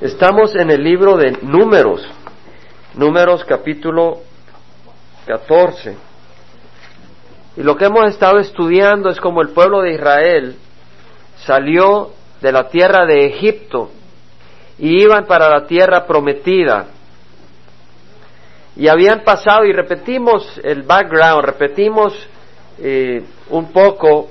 Estamos en el libro de Números, Números capítulo 14. Y lo que hemos estado estudiando es como el pueblo de Israel salió de la tierra de Egipto y iban para la tierra prometida. Y habían pasado, y repetimos el background, repetimos eh, un poco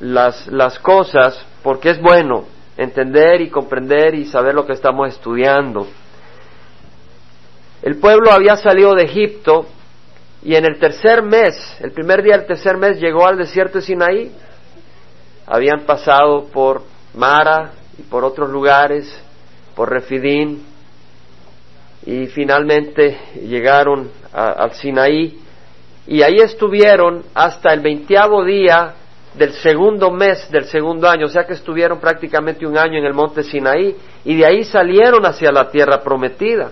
las, las cosas, porque es bueno entender y comprender y saber lo que estamos estudiando. El pueblo había salido de Egipto y en el tercer mes, el primer día del tercer mes, llegó al desierto de Sinaí. Habían pasado por Mara y por otros lugares, por Refidín, y finalmente llegaron al Sinaí. Y ahí estuvieron hasta el veintiavo día del segundo mes del segundo año, o sea que estuvieron prácticamente un año en el monte Sinaí y de ahí salieron hacia la tierra prometida.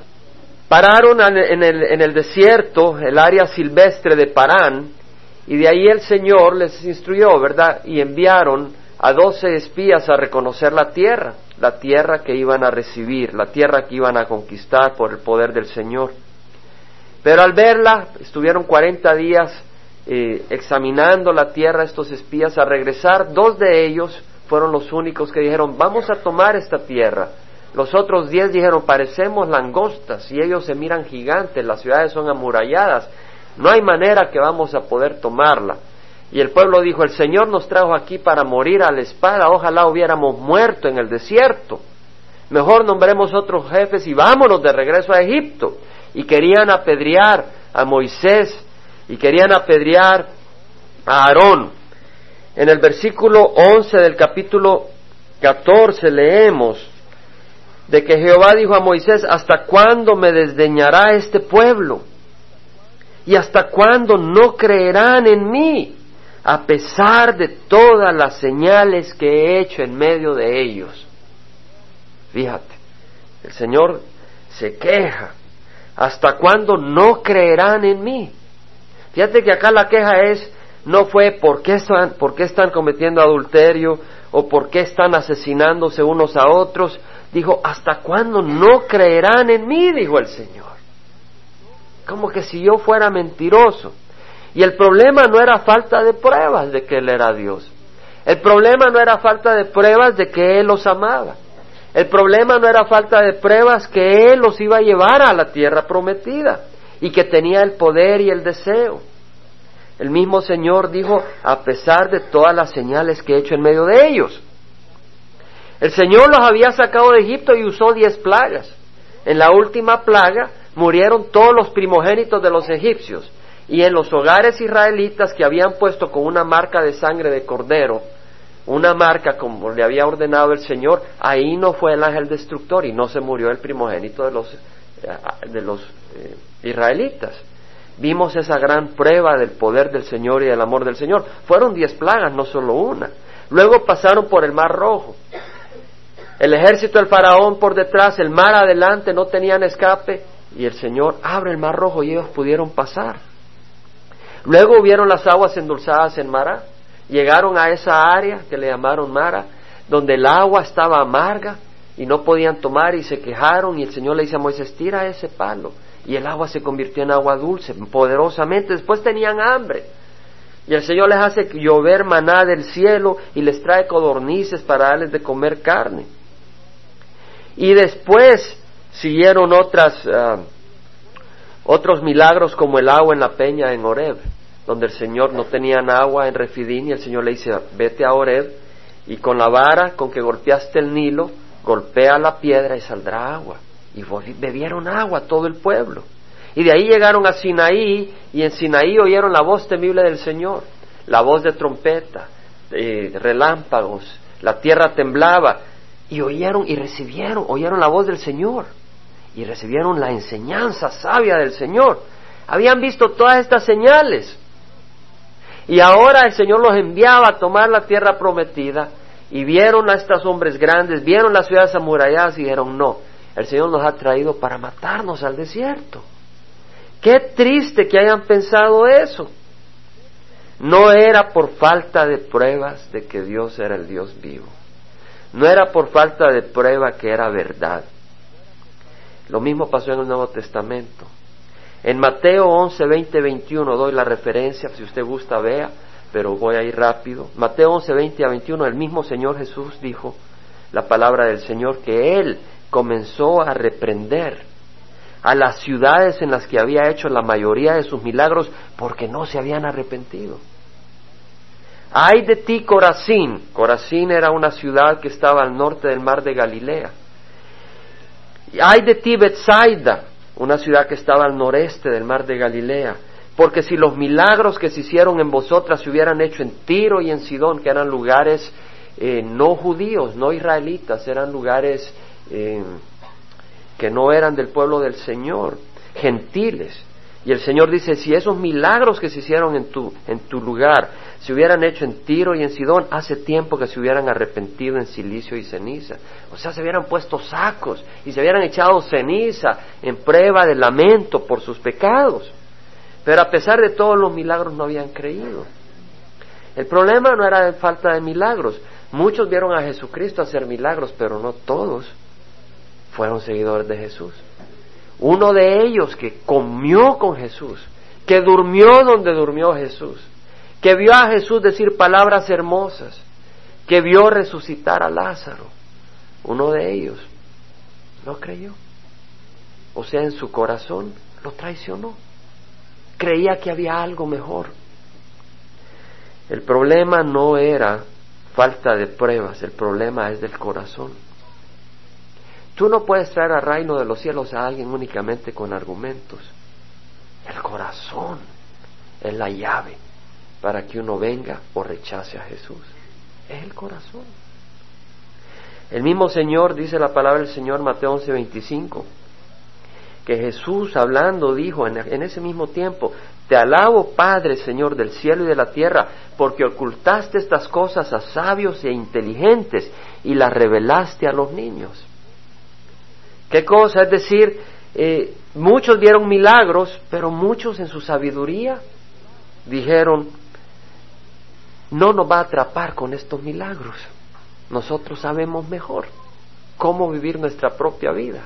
Pararon en el, en el desierto, el área silvestre de Parán, y de ahí el Señor les instruyó, ¿verdad? Y enviaron a doce espías a reconocer la tierra, la tierra que iban a recibir, la tierra que iban a conquistar por el poder del Señor. Pero al verla, estuvieron cuarenta días eh, examinando la tierra estos espías a regresar, dos de ellos fueron los únicos que dijeron, vamos a tomar esta tierra. Los otros diez dijeron, parecemos langostas y ellos se miran gigantes, las ciudades son amuralladas, no hay manera que vamos a poder tomarla. Y el pueblo dijo, el Señor nos trajo aquí para morir a la espada, ojalá hubiéramos muerto en el desierto. Mejor nombremos otros jefes y vámonos de regreso a Egipto. Y querían apedrear a Moisés y querían apedrear a Aarón. En el versículo 11 del capítulo 14 leemos de que Jehová dijo a Moisés, ¿hasta cuándo me desdeñará este pueblo? ¿Y hasta cuándo no creerán en mí? A pesar de todas las señales que he hecho en medio de ellos. Fíjate, el Señor se queja. ¿Hasta cuándo no creerán en mí? Fíjate que acá la queja es, no fue por qué están, cometiendo adulterio o por qué están asesinándose unos a otros. Dijo, ¿hasta cuándo no creerán en mí? Dijo el Señor. Como que si yo fuera mentiroso. Y el problema no era falta de pruebas de que Él era Dios. El problema no era falta de pruebas de que Él los amaba. El problema no era falta de pruebas que Él los iba a llevar a la tierra prometida y que tenía el poder y el deseo. El mismo Señor dijo, a pesar de todas las señales que he hecho en medio de ellos. El Señor los había sacado de Egipto y usó diez plagas. En la última plaga murieron todos los primogénitos de los egipcios y en los hogares israelitas que habían puesto con una marca de sangre de cordero, una marca como le había ordenado el Señor, ahí no fue el ángel destructor y no se murió el primogénito de los, eh, de los eh, israelitas. Vimos esa gran prueba del poder del Señor y del amor del Señor. Fueron diez plagas, no solo una. Luego pasaron por el mar rojo. El ejército del faraón por detrás, el mar adelante, no tenían escape y el Señor abre el mar rojo y ellos pudieron pasar. Luego hubieron las aguas endulzadas en Mara. Llegaron a esa área que le llamaron Mara, donde el agua estaba amarga y no podían tomar y se quejaron y el Señor le dice a Moisés, tira ese palo y el agua se convirtió en agua dulce poderosamente. Después tenían hambre. Y el Señor les hace llover maná del cielo y les trae codornices para darles de comer carne. Y después siguieron otras, ah, otros milagros como el agua en la peña en Oreb, donde el Señor no tenían agua en Refidín y el Señor le dice, vete a Oreb y con la vara con que golpeaste el Nilo, golpea la piedra y saldrá agua y bebieron agua todo el pueblo. Y de ahí llegaron a Sinaí y en Sinaí oyeron la voz temible del Señor, la voz de trompeta, relámpagos, la tierra temblaba y oyeron y recibieron, oyeron la voz del Señor y recibieron la enseñanza sabia del Señor. Habían visto todas estas señales y ahora el Señor los enviaba a tomar la tierra prometida y vieron a estos hombres grandes, vieron las ciudades amuralladas y dijeron no, el Señor nos ha traído para matarnos al desierto. Qué triste que hayan pensado eso. No era por falta de pruebas de que Dios era el Dios vivo. No era por falta de prueba que era verdad. Lo mismo pasó en el Nuevo Testamento. En Mateo 11, 20, 21 doy la referencia, si usted gusta vea, pero voy a ir rápido. Mateo 11, 20 a 21, el mismo Señor Jesús dijo la palabra del Señor que Él comenzó a reprender a las ciudades en las que había hecho la mayoría de sus milagros porque no se habían arrepentido. Ay de ti, Corazín. Corazín era una ciudad que estaba al norte del mar de Galilea. Ay de ti, Bethsaida, una ciudad que estaba al noreste del mar de Galilea. Porque si los milagros que se hicieron en vosotras se hubieran hecho en Tiro y en Sidón, que eran lugares eh, no judíos, no israelitas, eran lugares eh, que no eran del pueblo del Señor, gentiles. Y el Señor dice, si esos milagros que se hicieron en tu, en tu lugar se hubieran hecho en Tiro y en Sidón, hace tiempo que se hubieran arrepentido en silicio y ceniza. O sea, se hubieran puesto sacos y se hubieran echado ceniza en prueba de lamento por sus pecados. Pero a pesar de todos los milagros no habían creído. El problema no era de falta de milagros. Muchos vieron a Jesucristo hacer milagros, pero no todos fueron seguidores de Jesús. Uno de ellos que comió con Jesús, que durmió donde durmió Jesús, que vio a Jesús decir palabras hermosas, que vio resucitar a Lázaro, uno de ellos no creyó. O sea, en su corazón lo traicionó. Creía que había algo mejor. El problema no era falta de pruebas, el problema es del corazón. Tú no puedes traer al reino de los cielos a alguien únicamente con argumentos. El corazón es la llave para que uno venga o rechace a Jesús. Es el corazón. El mismo Señor, dice la palabra del Señor Mateo 11:25, que Jesús hablando dijo en, en, ese mismo tiempo, te alabo Padre Señor del cielo y de la tierra, porque ocultaste estas cosas a sabios e inteligentes y las revelaste a los niños. ¿Qué cosa? Es decir, eh, muchos vieron milagros, pero muchos en su sabiduría dijeron, no nos va a atrapar con estos milagros. Nosotros sabemos mejor cómo vivir nuestra propia vida.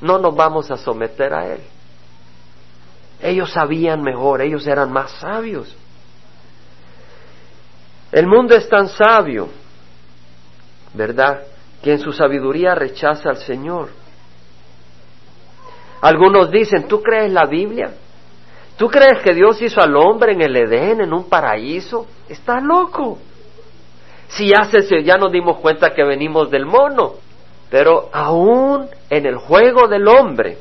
No nos vamos a someter a Él. Ellos sabían mejor, ellos eran más sabios. El mundo es tan sabio, ¿verdad? Que en su sabiduría rechaza al Señor. Algunos dicen, ¿tú crees la Biblia? ¿Tú crees que Dios hizo al hombre en el Edén, en un paraíso? Estás loco. Si ya, se, ya nos dimos cuenta que venimos del mono. Pero aún en el juego del hombre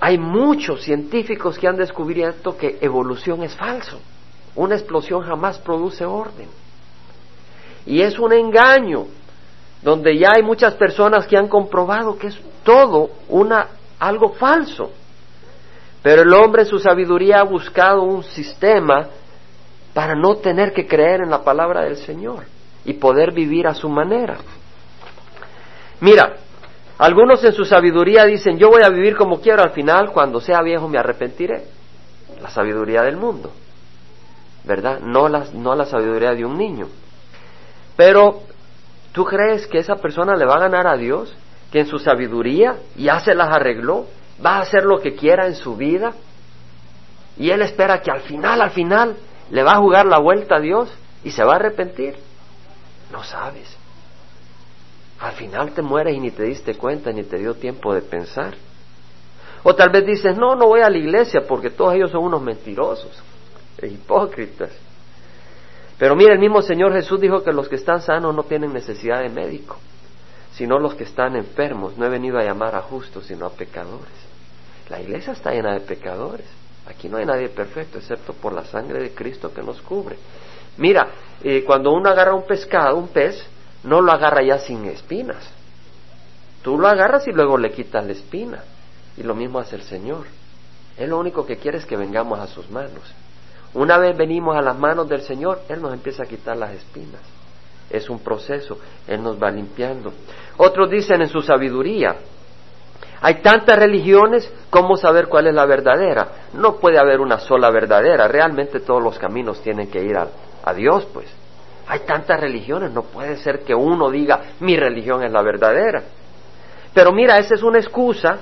hay muchos científicos que han descubierto que evolución es falso. Una explosión jamás produce orden. Y es un engaño donde ya hay muchas personas que han comprobado que es todo una algo falso. Pero el hombre en su sabiduría ha buscado un sistema para no tener que creer en la palabra del Señor y poder vivir a su manera. Mira, algunos en su sabiduría dicen, yo voy a vivir como quiero, al final cuando sea viejo me arrepentiré. La sabiduría del mundo, ¿verdad? No la, no la sabiduría de un niño. Pero, ¿tú crees que esa persona le va a ganar a Dios? Que en su sabiduría ya se las arregló, va a hacer lo que quiera en su vida y él espera que al final, al final, le va a jugar la vuelta a Dios y se va a arrepentir. No sabes. Al final te mueres y ni te diste cuenta ni te dio tiempo de pensar. O tal vez dices, no, no voy a la iglesia porque todos ellos son unos mentirosos, e hipócritas. Pero mira, el mismo Señor Jesús dijo que los que están sanos no tienen necesidad de médico sino los que están enfermos. No he venido a llamar a justos, sino a pecadores. La iglesia está llena de pecadores. Aquí no hay nadie perfecto, excepto por la sangre de Cristo que nos cubre. Mira, eh, cuando uno agarra un pescado, un pez, no lo agarra ya sin espinas. Tú lo agarras y luego le quitas la espina. Y lo mismo hace el Señor. Él lo único que quiere es que vengamos a sus manos. Una vez venimos a las manos del Señor, Él nos empieza a quitar las espinas es un proceso, Él nos va limpiando. Otros dicen en su sabiduría, hay tantas religiones, ¿cómo saber cuál es la verdadera? No puede haber una sola verdadera, realmente todos los caminos tienen que ir a, a Dios, pues. Hay tantas religiones, no puede ser que uno diga mi religión es la verdadera. Pero mira, esa es una excusa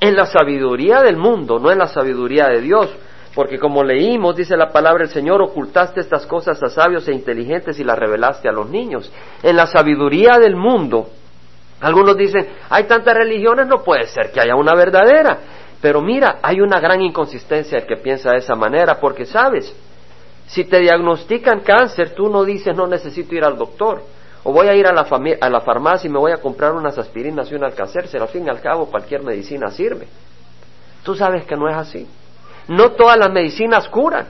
en la sabiduría del mundo, no en la sabiduría de Dios. Porque como leímos, dice la palabra del Señor, ocultaste estas cosas a sabios e inteligentes y las revelaste a los niños. En la sabiduría del mundo, algunos dicen, hay tantas religiones, no puede ser que haya una verdadera. Pero mira, hay una gran inconsistencia el que piensa de esa manera, porque sabes, si te diagnostican cáncer, tú no dices no necesito ir al doctor, o voy a ir a la, a la farmacia y me voy a comprar unas aspirinas y un alcacercer, al fin y al cabo cualquier medicina sirve. Tú sabes que no es así. No todas las medicinas curan.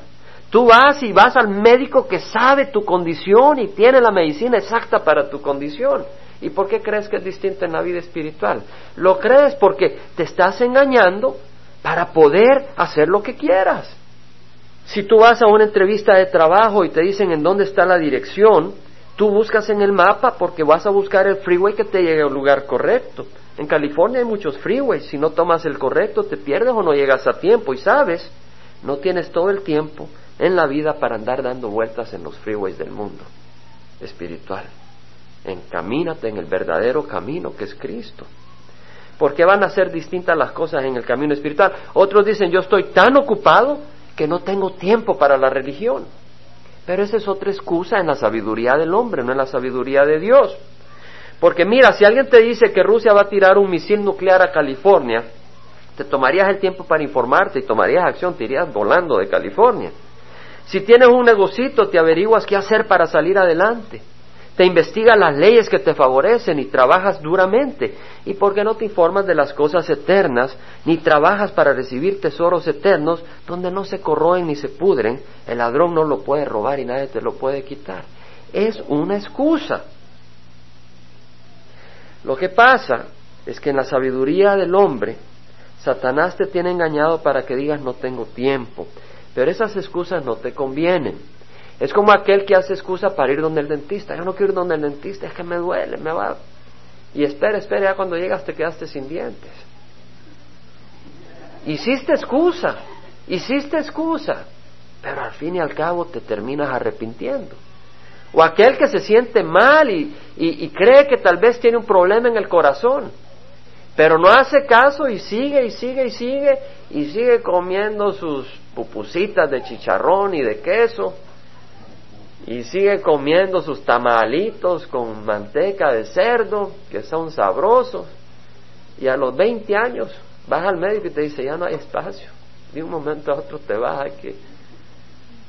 Tú vas y vas al médico que sabe tu condición y tiene la medicina exacta para tu condición. ¿Y por qué crees que es distinto en la vida espiritual? Lo crees porque te estás engañando para poder hacer lo que quieras. Si tú vas a una entrevista de trabajo y te dicen en dónde está la dirección, tú buscas en el mapa porque vas a buscar el freeway que te llegue al lugar correcto. En California hay muchos freeways, si no tomas el correcto te pierdes o no llegas a tiempo y sabes, no tienes todo el tiempo en la vida para andar dando vueltas en los freeways del mundo espiritual. Encamínate en el verdadero camino que es Cristo. ¿Por qué van a ser distintas las cosas en el camino espiritual? Otros dicen, yo estoy tan ocupado que no tengo tiempo para la religión. Pero esa es otra excusa en la sabiduría del hombre, no en la sabiduría de Dios. Porque mira, si alguien te dice que Rusia va a tirar un misil nuclear a California, te tomarías el tiempo para informarte y tomarías acción, te irías volando de California. Si tienes un negocito, te averiguas qué hacer para salir adelante. Te investigas las leyes que te favorecen y trabajas duramente. ¿Y por qué no te informas de las cosas eternas, ni trabajas para recibir tesoros eternos donde no se corroen ni se pudren? El ladrón no lo puede robar y nadie te lo puede quitar. Es una excusa. Lo que pasa es que en la sabiduría del hombre, Satanás te tiene engañado para que digas no tengo tiempo. Pero esas excusas no te convienen. Es como aquel que hace excusa para ir donde el dentista. Yo no quiero ir donde el dentista, es que me duele, me va. Y espera, espera, ya cuando llegas te quedaste sin dientes. Hiciste excusa, hiciste excusa, pero al fin y al cabo te terminas arrepintiendo. O aquel que se siente mal y, y, cree que tal vez tiene un problema en el corazón, pero no hace caso y sigue y sigue y sigue y sigue comiendo sus pupusitas de chicharrón y de queso. Y sigue comiendo sus tamalitos con manteca de cerdo, que son sabrosos, y a los 20 años vas al médico y te dice, ya no hay espacio, de un momento a otro te vas, que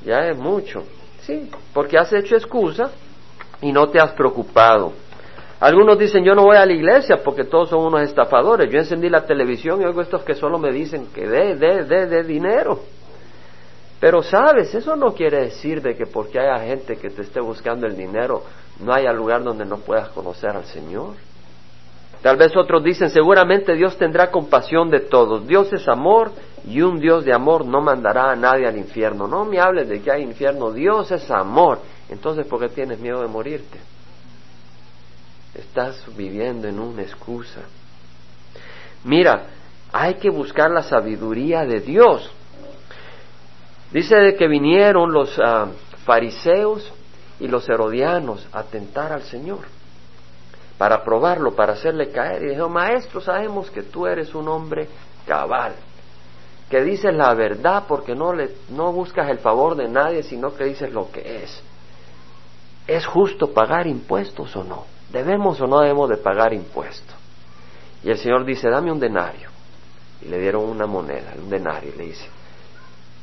ya es mucho, sí, porque has hecho excusa y no te has preocupado. Algunos dicen, yo no voy a la iglesia porque todos son unos estafadores. Yo encendí la televisión y oigo estos que solo me dicen que de, de, de, de dinero. Pero sabes, eso no quiere decir de que porque haya gente que te esté buscando el dinero, no haya lugar donde no puedas conocer al Señor. Tal vez otros dicen, seguramente Dios tendrá compasión de todos. Dios es amor y un Dios de amor no mandará a nadie al infierno. No me hables de que hay infierno. Dios es amor. Entonces, ¿por qué tienes miedo de morirte? Estás viviendo en una excusa. Mira, hay que buscar la sabiduría de Dios. Dice que vinieron los ah, fariseos y los herodianos a tentar al Señor para probarlo, para hacerle caer. Y dijo, maestro, sabemos que tú eres un hombre cabal, que dices la verdad porque no, le, no buscas el favor de nadie, sino que dices lo que es. ¿Es justo pagar impuestos o no? ¿Debemos o no debemos de pagar impuestos? Y el Señor dice, dame un denario. Y le dieron una moneda, un denario, y le dice,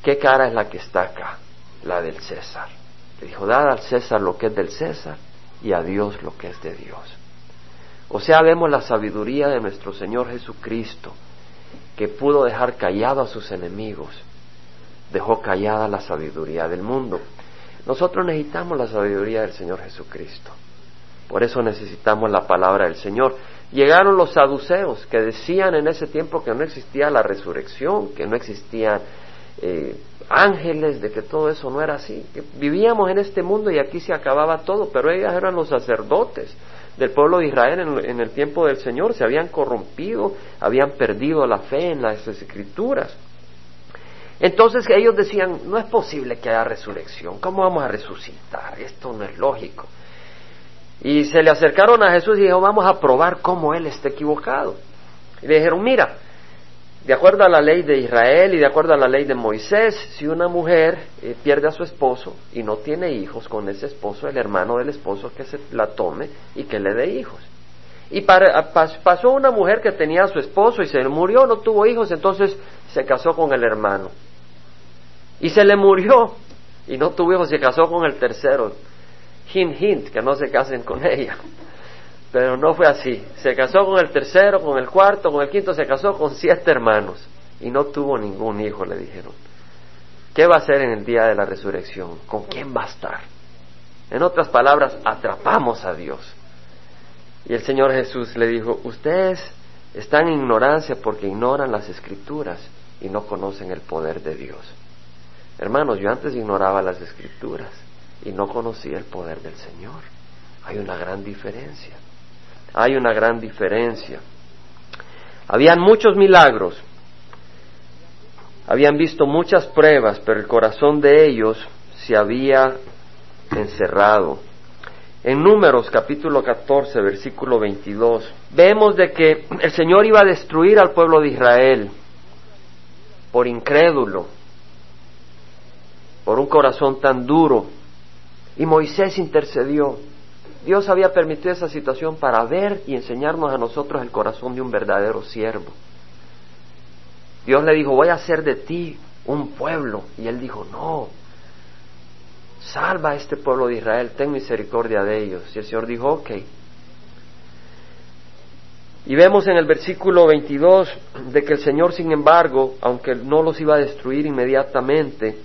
¿Qué cara es la que está acá? La del César. Le dijo, dad al César lo que es del César y a Dios lo que es de Dios. O sea, vemos la sabiduría de nuestro Señor Jesucristo, que pudo dejar callado a sus enemigos, dejó callada la sabiduría del mundo. Nosotros necesitamos la sabiduría del Señor Jesucristo. Por eso necesitamos la palabra del Señor. Llegaron los saduceos que decían en ese tiempo que no existía la resurrección, que no existía eh, ángeles, de que todo eso no era así. Que vivíamos en este mundo y aquí se acababa todo, pero ellos eran los sacerdotes del pueblo de Israel en, el tiempo del Señor, se habían corrompido, habían perdido la fe en las escrituras. Entonces ellos decían, no es posible que haya resurrección, ¿cómo vamos a resucitar? Esto no es lógico. Y se le acercaron a Jesús y dijeron, vamos a probar cómo Él está equivocado. Y le dijeron, mira, de acuerdo a la ley de Israel y de acuerdo a la ley de Moisés, si una mujer eh, pierde a su esposo y no tiene hijos con ese esposo, el hermano del esposo que se la tome y que le dé hijos. Y pasó una mujer que tenía a su esposo y se murió, no tuvo hijos, entonces se casó con el hermano. Y se le murió y no tuvo hijos, se casó con el tercero. Hint, hint, que no se casen con ella. Pero no fue así. Se casó con el tercero, con el cuarto, con el quinto, se casó con siete hermanos y no tuvo ningún hijo, le dijeron. ¿Qué va a hacer en el día de la resurrección? ¿Con quién va a estar? En otras palabras, atrapamos a Dios. Y el Señor Jesús le dijo, ustedes están en ignorancia porque ignoran las escrituras y no conocen el poder de Dios. Hermanos, yo antes ignoraba las escrituras y no conocía el poder del Señor. Hay una gran diferencia. Hay una gran diferencia. Habían muchos milagros, habían visto muchas pruebas, pero el corazón de ellos se había encerrado. En Números capítulo 14, versículo 22, vemos de que el Señor iba a destruir al pueblo de Israel por incrédulo, por un corazón tan duro. Y Moisés intercedió. Dios había permitido esa situación para ver y enseñarnos a nosotros el corazón de un verdadero siervo. Dios le dijo, voy a hacer de ti un pueblo. Y él dijo, no, salva a este pueblo de Israel, ten misericordia de ellos. Y el Señor dijo, ok. Y vemos en el versículo 22 de que el Señor, sin embargo, aunque no los iba a destruir inmediatamente,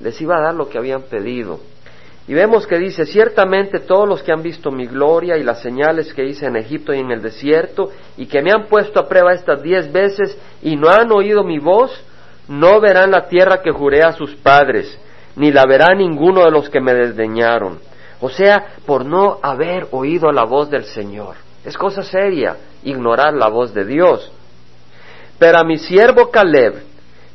les iba a dar lo que habían pedido. Y vemos que dice, ciertamente todos los que han visto mi gloria y las señales que hice en Egipto y en el desierto, y que me han puesto a prueba estas diez veces y no han oído mi voz, no verán la tierra que juré a sus padres, ni la verá ninguno de los que me desdeñaron. O sea, por no haber oído la voz del Señor. Es cosa seria ignorar la voz de Dios. Pero a mi siervo Caleb,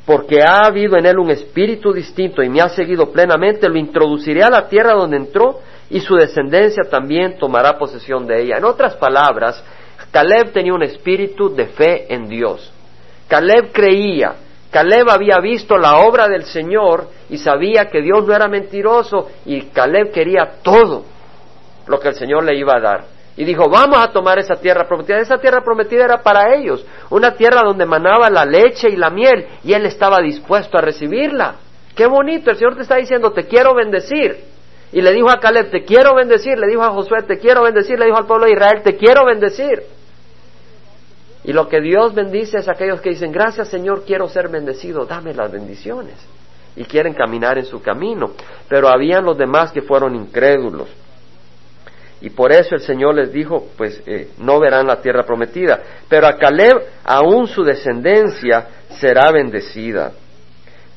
porque ha habido en él un espíritu distinto y me ha seguido plenamente, lo introduciré a la tierra donde entró y su descendencia también tomará posesión de ella. En otras palabras, Caleb tenía un espíritu de fe en Dios. Caleb creía, Caleb había visto la obra del Señor y sabía que Dios no era mentiroso y Caleb quería todo lo que el Señor le iba a dar. Y dijo, vamos a tomar esa tierra prometida. Esa tierra prometida era para ellos, una tierra donde manaba la leche y la miel, y él estaba dispuesto a recibirla. Qué bonito, el Señor te está diciendo, te quiero bendecir. Y le dijo a Caleb, te quiero bendecir, le dijo a Josué, te quiero bendecir, le dijo al pueblo de Israel, te quiero bendecir. Y lo que Dios bendice es aquellos que dicen, gracias Señor, quiero ser bendecido, dame las bendiciones. Y quieren caminar en su camino. Pero habían los demás que fueron incrédulos. Y por eso el Señor les dijo, pues eh, no verán la tierra prometida. Pero a Caleb aún su descendencia será bendecida.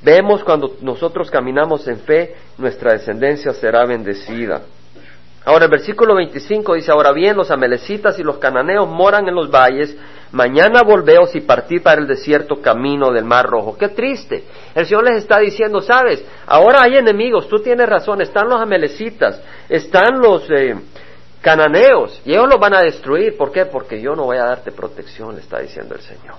Vemos cuando nosotros caminamos en fe, nuestra descendencia será bendecida. Ahora el versículo 25 dice, ahora bien, los amelecitas y los cananeos moran en los valles, mañana volveos y partid para el desierto camino del mar rojo. Qué triste. El Señor les está diciendo, sabes, ahora hay enemigos, tú tienes razón, están los amelecitas, están los... Eh, cananeos y ellos los van a destruir. ¿Por qué? Porque yo no voy a darte protección, le está diciendo el Señor.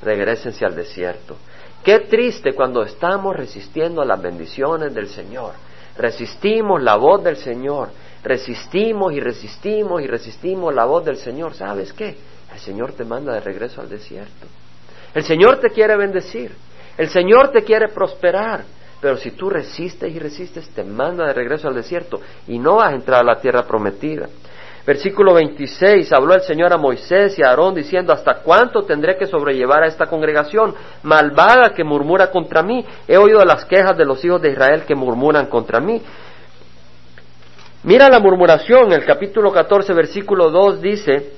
Regrésense al desierto. Qué triste cuando estamos resistiendo a las bendiciones del Señor. Resistimos la voz del Señor. Resistimos y resistimos y resistimos la voz del Señor. ¿Sabes qué? El Señor te manda de regreso al desierto. El Señor te quiere bendecir. El Señor te quiere prosperar. Pero si tú resistes y resistes, te manda de regreso al desierto y no vas a entrar a la tierra prometida. Versículo 26, habló el Señor a Moisés y a Aarón diciendo, ¿hasta cuánto tendré que sobrellevar a esta congregación malvada que murmura contra mí? He oído las quejas de los hijos de Israel que murmuran contra mí. Mira la murmuración, el capítulo 14, versículo 2 dice,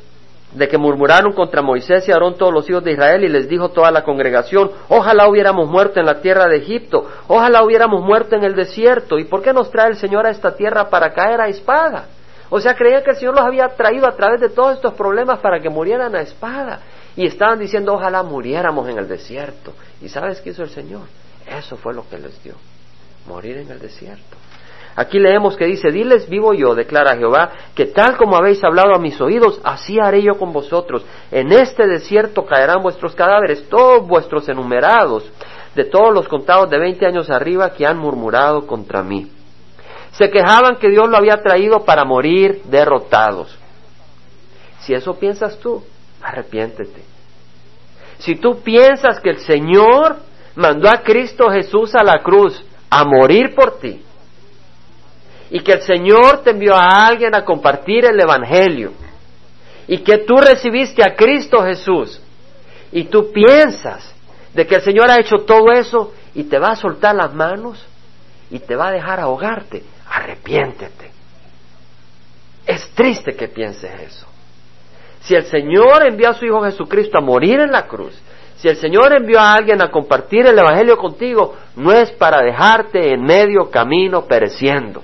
de que murmuraron contra Moisés y Aarón todos los hijos de Israel y les dijo toda la congregación, ojalá hubiéramos muerto en la tierra de Egipto, ojalá hubiéramos muerto en el desierto, ¿y por qué nos trae el Señor a esta tierra para caer a espada? O sea, creían que el Señor los había traído a través de todos estos problemas para que murieran a espada. Y estaban diciendo, ojalá muriéramos en el desierto. ¿Y sabes qué hizo el Señor? Eso fue lo que les dio, morir en el desierto. Aquí leemos que dice, diles vivo yo, declara Jehová, que tal como habéis hablado a mis oídos, así haré yo con vosotros. En este desierto caerán vuestros cadáveres, todos vuestros enumerados, de todos los contados de veinte años arriba que han murmurado contra mí. Se quejaban que Dios lo había traído para morir derrotados. Si eso piensas tú, arrepiéntete. Si tú piensas que el Señor mandó a Cristo Jesús a la cruz a morir por ti, y que el Señor te envió a alguien a compartir el Evangelio y que tú recibiste a Cristo Jesús y tú piensas de que el Señor ha hecho todo eso y te va a soltar las manos y te va a dejar ahogarte, arrepiéntete. Es triste que pienses eso. Si el Señor envió a su Hijo Jesucristo a morir en la cruz, si el Señor envió a alguien a compartir el Evangelio contigo, no es para dejarte en medio camino pereciendo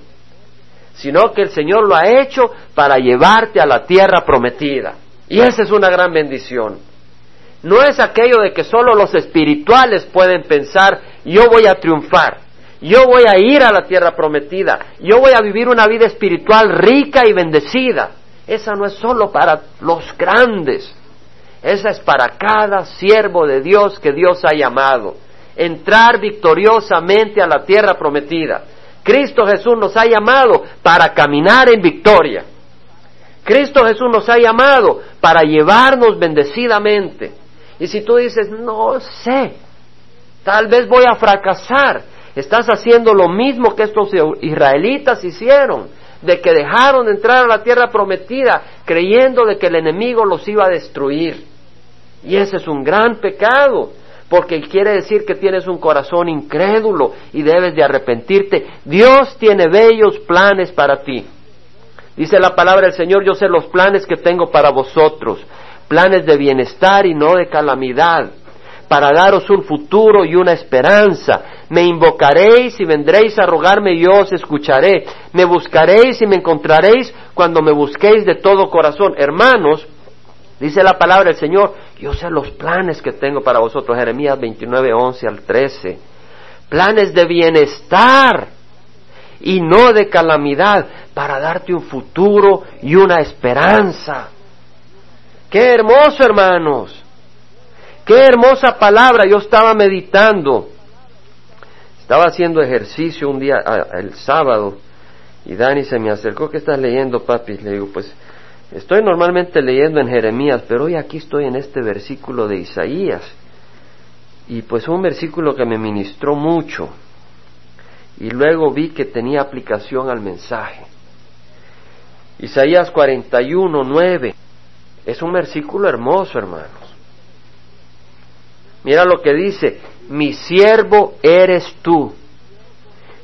sino que el Señor lo ha hecho para llevarte a la tierra prometida. Y esa es una gran bendición. No es aquello de que solo los espirituales pueden pensar, yo voy a triunfar, yo voy a ir a la tierra prometida, yo voy a vivir una vida espiritual rica y bendecida. Esa no es solo para los grandes, esa es para cada siervo de Dios que Dios ha llamado. Entrar victoriosamente a la tierra prometida. Cristo Jesús nos ha llamado para caminar en victoria. Cristo Jesús nos ha llamado para llevarnos bendecidamente. Y si tú dices, no sé, tal vez voy a fracasar, estás haciendo lo mismo que estos israelitas hicieron, de que dejaron de entrar a la tierra prometida creyendo de que el enemigo los iba a destruir. Y ese es un gran pecado porque quiere decir que tienes un corazón incrédulo y debes de arrepentirte. Dios tiene bellos planes para ti. Dice la palabra del Señor, yo sé los planes que tengo para vosotros, planes de bienestar y no de calamidad, para daros un futuro y una esperanza. Me invocaréis y vendréis a rogarme y yo os escucharé. Me buscaréis y me encontraréis cuando me busquéis de todo corazón. Hermanos, Dice la palabra del Señor, yo sé los planes que tengo para vosotros, Jeremías 29, 11 al 13. Planes de bienestar y no de calamidad, para darte un futuro y una esperanza. Qué hermoso, hermanos. Qué hermosa palabra. Yo estaba meditando. Estaba haciendo ejercicio un día, ah, el sábado, y Dani se me acercó. ¿Qué estás leyendo, papi? Le digo, pues Estoy normalmente leyendo en Jeremías, pero hoy aquí estoy en este versículo de Isaías. Y pues un versículo que me ministró mucho. Y luego vi que tenía aplicación al mensaje. Isaías 41, 9. Es un versículo hermoso, hermanos. Mira lo que dice, mi siervo eres tú.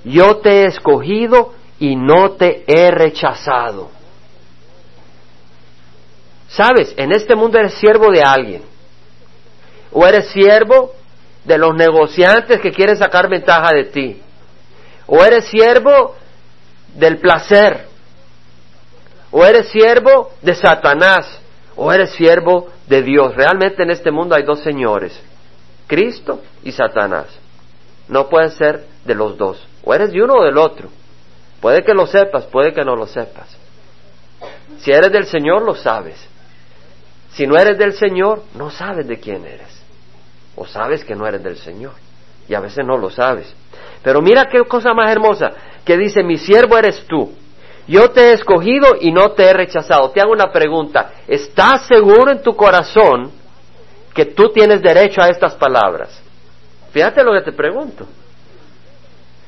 Yo te he escogido y no te he rechazado. Sabes, en este mundo eres siervo de alguien. O eres siervo de los negociantes que quieren sacar ventaja de ti. O eres siervo del placer. O eres siervo de Satanás. O eres siervo de Dios. Realmente en este mundo hay dos señores. Cristo y Satanás. No puedes ser de los dos. O eres de uno o del otro. Puede que lo sepas, puede que no lo sepas. Si eres del Señor, lo sabes. Si no eres del Señor, no sabes de quién eres. O sabes que no eres del Señor. Y a veces no lo sabes. Pero mira qué cosa más hermosa, que dice, mi siervo eres tú. Yo te he escogido y no te he rechazado. Te hago una pregunta. ¿Estás seguro en tu corazón que tú tienes derecho a estas palabras? Fíjate lo que te pregunto.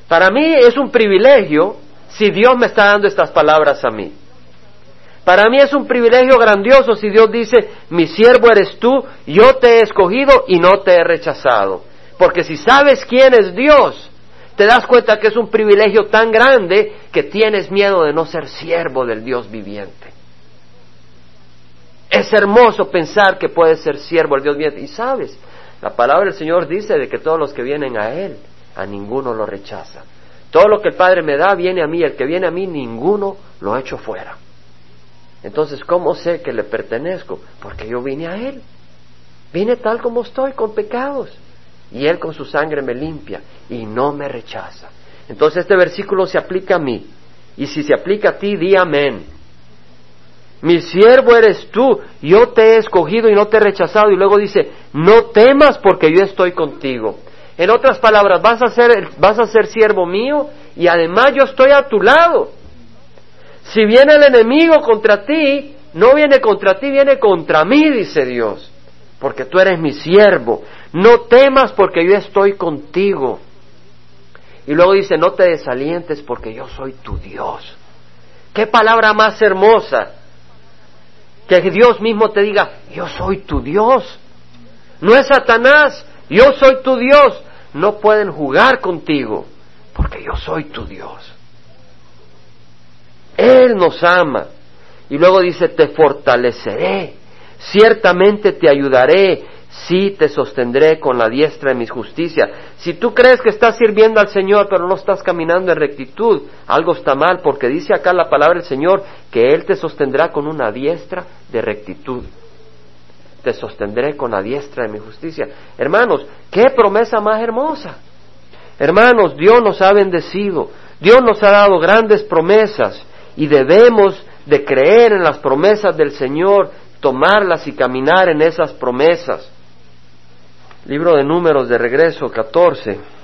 Para mí es un privilegio si Dios me está dando estas palabras a mí. Para mí es un privilegio grandioso si Dios dice, mi siervo eres tú, yo te he escogido y no te he rechazado. Porque si sabes quién es Dios, te das cuenta que es un privilegio tan grande que tienes miedo de no ser siervo del Dios viviente. Es hermoso pensar que puedes ser siervo del Dios viviente. Y sabes, la palabra del Señor dice de que todos los que vienen a Él, a ninguno lo rechaza. Todo lo que el Padre me da viene a mí, el que viene a mí, ninguno lo echo fuera. Entonces, ¿cómo sé que le pertenezco? Porque yo vine a Él. Vine tal como estoy, con pecados. y Él con su sangre me limpia y no me rechaza. Entonces este versículo se aplica a mí. Y si se aplica a ti, di amén. Mi siervo eres tú, yo te he escogido y no te he rechazado. Y luego dice, no temas porque yo estoy contigo. En otras palabras, vas a ser, vas a ser siervo mío y además yo estoy a tu lado. Si viene el enemigo contra ti, no viene contra ti, viene contra mí, dice Dios, porque tú eres mi siervo. No temas porque yo estoy contigo. Y luego dice, no te desalientes porque yo soy tu Dios. ¿Qué palabra más hermosa? Que Dios mismo te diga, yo soy tu Dios. No es Satanás, yo soy tu Dios. No pueden jugar contigo porque yo soy tu Dios. Él nos ama. Y luego dice, te fortaleceré, ciertamente te ayudaré, sí te sostendré con la diestra de mis justicia. Si tú crees que estás sirviendo al Señor pero no estás caminando en rectitud, algo está mal porque dice acá la palabra del Señor que Él te sostendrá con una diestra de rectitud. Te sostendré con la diestra de mi justicia. Hermanos, qué promesa más hermosa. Hermanos, Dios nos ha bendecido, Dios nos ha dado grandes promesas y debemos de creer en las promesas del Señor, tomarlas y caminar en esas promesas. Libro de Números de regreso 14.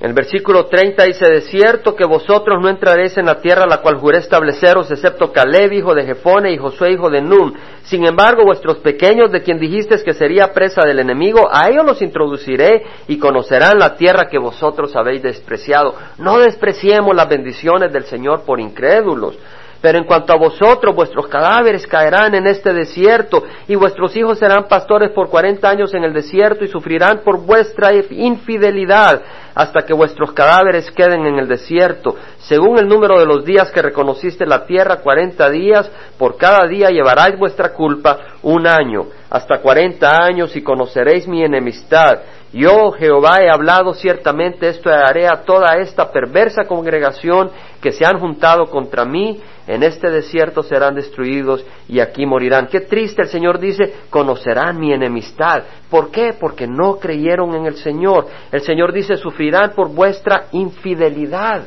El versículo 30 dice, de cierto que vosotros no entraréis en la tierra la cual juré estableceros, excepto Caleb, hijo de Jefone, y Josué, hijo de Nun. Sin embargo, vuestros pequeños, de quien dijisteis que sería presa del enemigo, a ellos los introduciré y conocerán la tierra que vosotros habéis despreciado. No despreciemos las bendiciones del Señor por incrédulos. Pero en cuanto a vosotros, vuestros cadáveres caerán en este desierto, y vuestros hijos serán pastores por cuarenta años en el desierto, y sufrirán por vuestra infidelidad, hasta que vuestros cadáveres queden en el desierto. Según el número de los días que reconociste la tierra, cuarenta días, por cada día llevaráis vuestra culpa un año, hasta cuarenta años, y conoceréis mi enemistad. Yo, Jehová, he hablado ciertamente esto haré a toda esta perversa congregación que se han juntado contra mí, en este desierto serán destruidos y aquí morirán. Qué triste el Señor dice, conocerán mi enemistad. ¿Por qué? Porque no creyeron en el Señor. El Señor dice, sufrirán por vuestra infidelidad.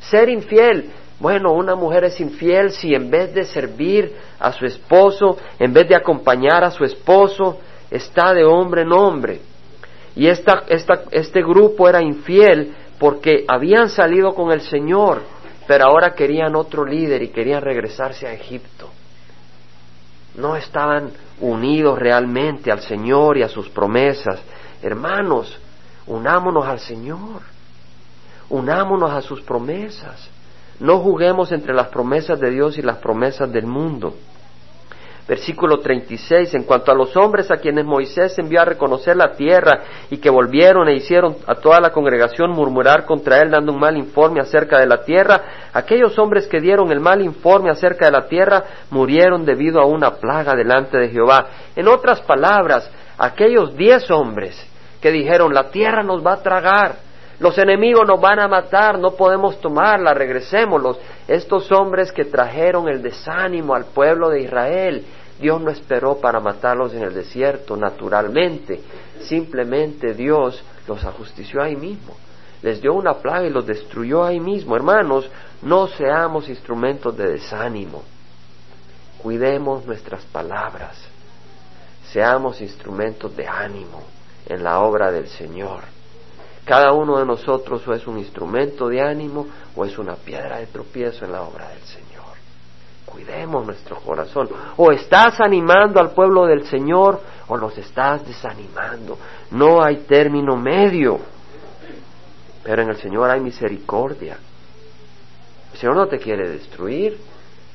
Ser infiel. Bueno, una mujer es infiel si en vez de servir a su esposo, en vez de acompañar a su esposo, está de hombre en hombre. Y esta, este grupo era infiel porque habían salido con el Señor pero ahora querían otro líder y querían regresarse a Egipto. No estaban unidos realmente al Señor y a sus promesas. Hermanos, unámonos al Señor, unámonos a sus promesas. No juguemos entre las promesas de Dios y las promesas del mundo. Versículo 36, en cuanto a los hombres a quienes Moisés envió a reconocer la tierra y que volvieron e hicieron a toda la congregación murmurar contra él dando un mal informe acerca de la tierra, aquellos hombres que dieron el mal informe acerca de la tierra murieron debido a una plaga delante de Jehová. En otras palabras, aquellos diez hombres que dijeron la tierra nos va a tragar, los enemigos nos van a matar, no podemos tomarla, regresémoslos. Estos hombres que trajeron el desánimo al pueblo de Israel Dios no esperó para matarlos en el desierto naturalmente, simplemente Dios los ajustició ahí mismo, les dio una plaga y los destruyó ahí mismo. Hermanos, no seamos instrumentos de desánimo, cuidemos nuestras palabras, seamos instrumentos de ánimo en la obra del Señor. Cada uno de nosotros o es un instrumento de ánimo o es una piedra de tropiezo en la obra del Señor. Cuidemos nuestro corazón. O estás animando al pueblo del Señor o los estás desanimando. No hay término medio. Pero en el Señor hay misericordia. El Señor no te quiere destruir.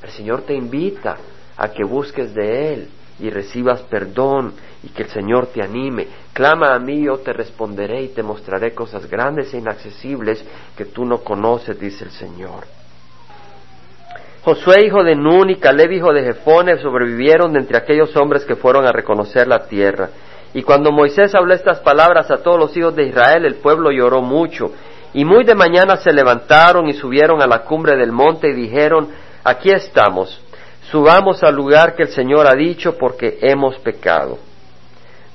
El Señor te invita a que busques de Él y recibas perdón y que el Señor te anime. Clama a mí, yo te responderé y te mostraré cosas grandes e inaccesibles que tú no conoces, dice el Señor. Josué hijo de Nun y Caleb hijo de Jefone sobrevivieron de entre aquellos hombres que fueron a reconocer la tierra. Y cuando Moisés habló estas palabras a todos los hijos de Israel, el pueblo lloró mucho. Y muy de mañana se levantaron y subieron a la cumbre del monte y dijeron, aquí estamos, subamos al lugar que el Señor ha dicho porque hemos pecado.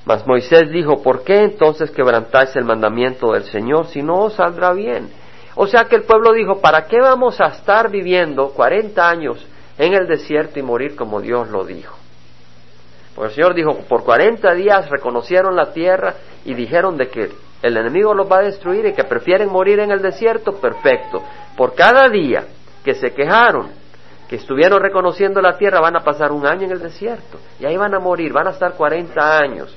Mas Moisés dijo, ¿por qué entonces quebrantáis el mandamiento del Señor si no os saldrá bien? O sea que el pueblo dijo, ¿para qué vamos a estar viviendo cuarenta años en el desierto y morir como Dios lo dijo? Porque el Señor dijo, por cuarenta días reconocieron la tierra y dijeron de que el enemigo los va a destruir y que prefieren morir en el desierto, perfecto. Por cada día que se quejaron, que estuvieron reconociendo la tierra, van a pasar un año en el desierto y ahí van a morir, van a estar cuarenta años.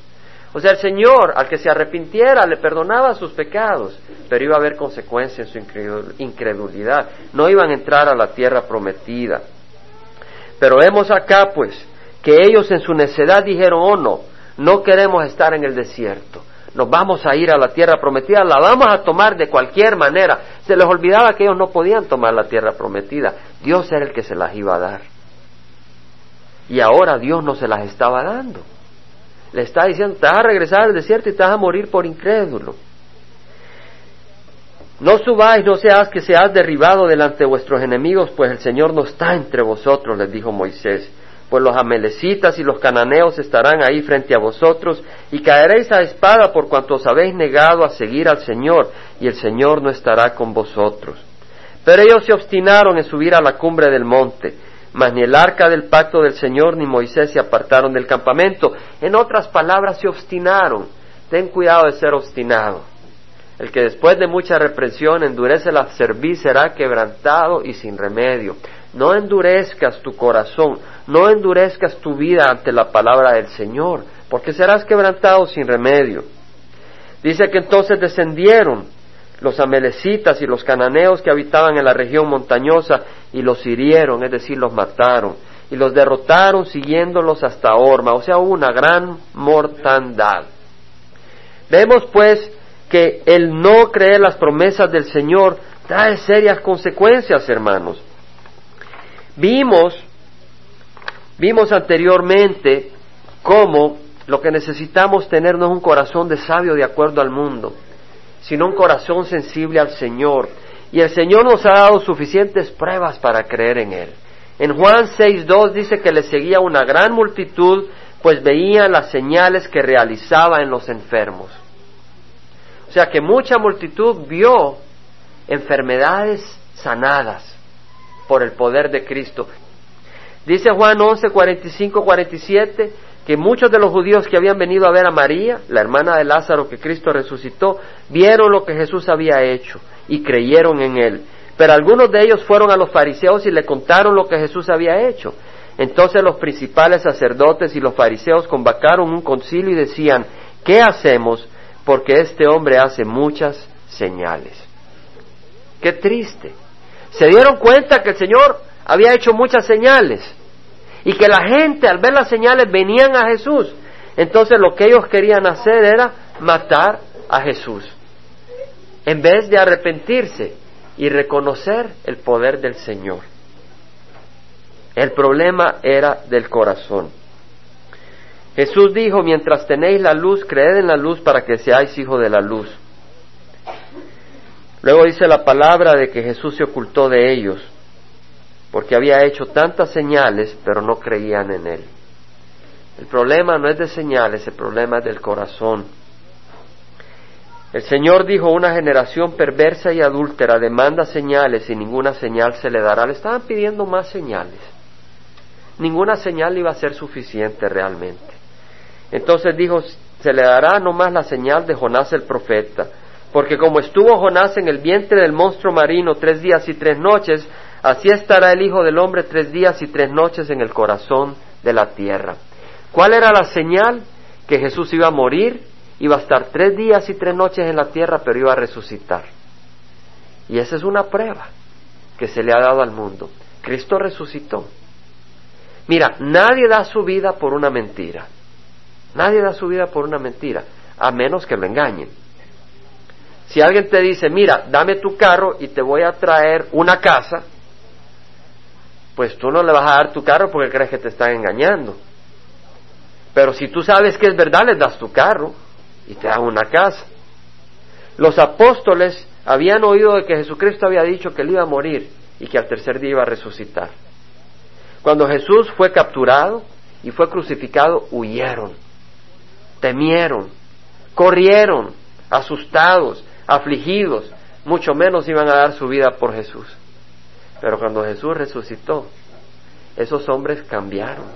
O sea, el Señor, al que se arrepintiera, le perdonaba sus pecados, pero iba a haber consecuencias en su incredulidad. No iban a entrar a la tierra prometida. Pero vemos acá, pues, que ellos en su necedad dijeron, oh no, no queremos estar en el desierto. Nos vamos a ir a la tierra prometida, la vamos a tomar de cualquier manera. Se les olvidaba que ellos no podían tomar la tierra prometida. Dios era el que se las iba a dar. Y ahora Dios no se las estaba dando. Le está diciendo, te vas a regresar al desierto y te vas a morir por incrédulo. No subáis, no seas que seas derribado delante de vuestros enemigos, pues el Señor no está entre vosotros, les dijo Moisés. Pues los amelecitas y los cananeos estarán ahí frente a vosotros, y caeréis a espada por cuanto os habéis negado a seguir al Señor, y el Señor no estará con vosotros. Pero ellos se obstinaron en subir a la cumbre del monte, mas ni el arca del pacto del Señor ni Moisés se apartaron del campamento. En otras palabras, se obstinaron. Ten cuidado de ser obstinado. El que después de mucha represión endurece la cerviz será quebrantado y sin remedio. No endurezcas tu corazón, no endurezcas tu vida ante la palabra del Señor, porque serás quebrantado sin remedio. Dice que entonces descendieron los amelecitas y los cananeos que habitaban en la región montañosa y los hirieron, es decir, los mataron, y los derrotaron siguiéndolos hasta Orma, o sea, hubo una gran mortandad. Vemos pues que el no creer las promesas del Señor trae serias consecuencias, hermanos. Vimos, vimos anteriormente cómo lo que necesitamos tener no es un corazón de sabio de acuerdo al mundo, sino un corazón sensible al Señor. Y el Señor nos ha dado suficientes pruebas para creer en Él. En Juan 6.2 dice que le seguía una gran multitud, pues veían las señales que realizaba en los enfermos. O sea que mucha multitud vio enfermedades sanadas por el poder de Cristo. Dice Juan 11, 45, 47 que muchos de los judíos que habían venido a ver a María, la hermana de Lázaro que Cristo resucitó, vieron lo que Jesús había hecho y creyeron en él. Pero algunos de ellos fueron a los fariseos y le contaron lo que Jesús había hecho. Entonces los principales sacerdotes y los fariseos convocaron un concilio y decían, ¿qué hacemos? Porque este hombre hace muchas señales. Qué triste. Se dieron cuenta que el Señor había hecho muchas señales y que la gente al ver las señales venían a Jesús. Entonces lo que ellos querían hacer era matar a Jesús, en vez de arrepentirse y reconocer el poder del Señor. El problema era del corazón. Jesús dijo, mientras tenéis la luz, creed en la luz para que seáis hijos de la luz. Luego dice la palabra de que Jesús se ocultó de ellos porque había hecho tantas señales, pero no creían en él. El problema no es de señales, el problema es del corazón. El Señor dijo, una generación perversa y adúltera demanda señales y ninguna señal se le dará. Le estaban pidiendo más señales. Ninguna señal iba a ser suficiente realmente. Entonces dijo, se le dará nomás la señal de Jonás el profeta, porque como estuvo Jonás en el vientre del monstruo marino tres días y tres noches, Así estará el Hijo del Hombre tres días y tres noches en el corazón de la tierra. ¿Cuál era la señal? Que Jesús iba a morir, iba a estar tres días y tres noches en la tierra, pero iba a resucitar. Y esa es una prueba que se le ha dado al mundo. Cristo resucitó. Mira, nadie da su vida por una mentira. Nadie da su vida por una mentira, a menos que lo engañen. Si alguien te dice, mira, dame tu carro y te voy a traer una casa, pues tú no le vas a dar tu carro porque crees que te están engañando. Pero si tú sabes que es verdad, les das tu carro y te dan una casa. Los apóstoles habían oído de que Jesucristo había dicho que él iba a morir y que al tercer día iba a resucitar. Cuando Jesús fue capturado y fue crucificado, huyeron. temieron, corrieron, asustados, afligidos, mucho menos iban a dar su vida por Jesús. Pero cuando Jesús resucitó, esos hombres cambiaron.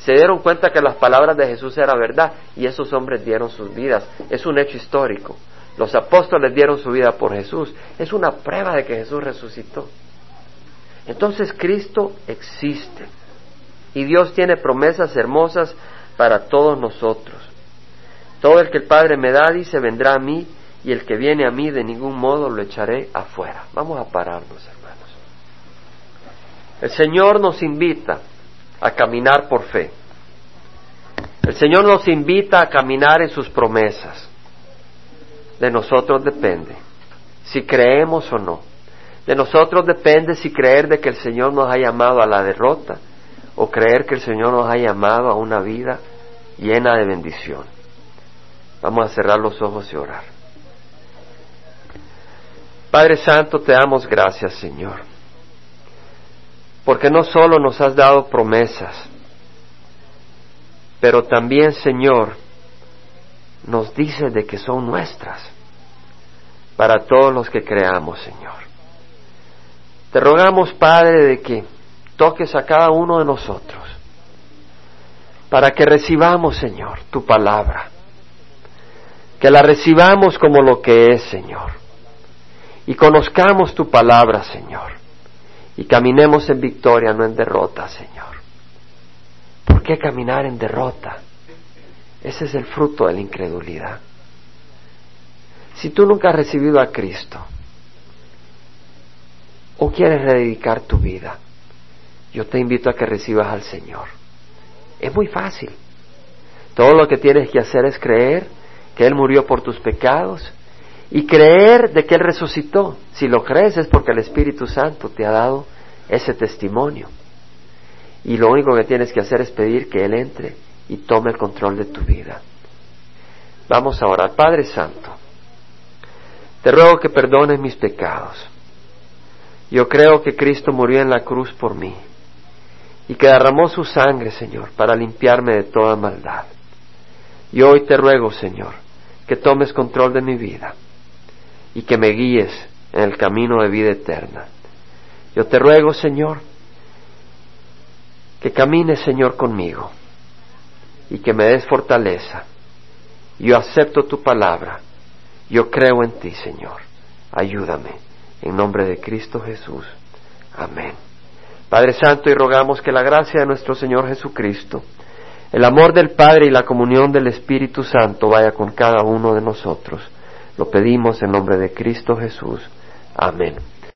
Se dieron cuenta que las palabras de Jesús eran verdad y esos hombres dieron sus vidas. Es un hecho histórico. Los apóstoles dieron su vida por Jesús. Es una prueba de que Jesús resucitó. Entonces Cristo existe y Dios tiene promesas hermosas para todos nosotros. Todo el que el Padre me da, dice, vendrá a mí y el que viene a mí de ningún modo lo echaré afuera. Vamos a pararnos, hermanos. El Señor nos invita a caminar por fe. El Señor nos invita a caminar en sus promesas. De nosotros depende si creemos o no. De nosotros depende si creer de que el Señor nos ha llamado a la derrota o creer que el Señor nos ha llamado a una vida llena de bendición. Vamos a cerrar los ojos y orar. Padre Santo, te damos gracias, Señor, porque no solo nos has dado promesas, pero también, Señor, nos dices de que son nuestras para todos los que creamos, Señor. Te rogamos, Padre, de que toques a cada uno de nosotros para que recibamos, Señor, tu palabra, que la recibamos como lo que es, Señor, y conozcamos tu palabra, Señor, y caminemos en victoria, no en derrota, Señor. ¿Por qué caminar en derrota? Ese es el fruto de la incredulidad. Si tú nunca has recibido a Cristo o quieres rededicar tu vida, yo te invito a que recibas al Señor. Es muy fácil. Todo lo que tienes que hacer es creer que Él murió por tus pecados y creer de que Él resucitó. Si lo crees es porque el Espíritu Santo te ha dado ese testimonio. Y lo único que tienes que hacer es pedir que Él entre y tome el control de tu vida. Vamos a orar. Padre Santo, te ruego que perdones mis pecados. Yo creo que Cristo murió en la cruz por mí y que derramó su sangre, Señor, para limpiarme de toda maldad. Y hoy te ruego, Señor, que tomes control de mi vida y que me guíes en el camino de vida eterna. Yo te ruego, Señor, que camines, Señor, conmigo y que me des fortaleza. Yo acepto tu palabra. Yo creo en ti, Señor. Ayúdame. En nombre de Cristo Jesús. Amén. Padre Santo, y rogamos que la gracia de nuestro Señor Jesucristo, el amor del Padre y la comunión del Espíritu Santo vaya con cada uno de nosotros. Lo pedimos en nombre de Cristo Jesús. Amén.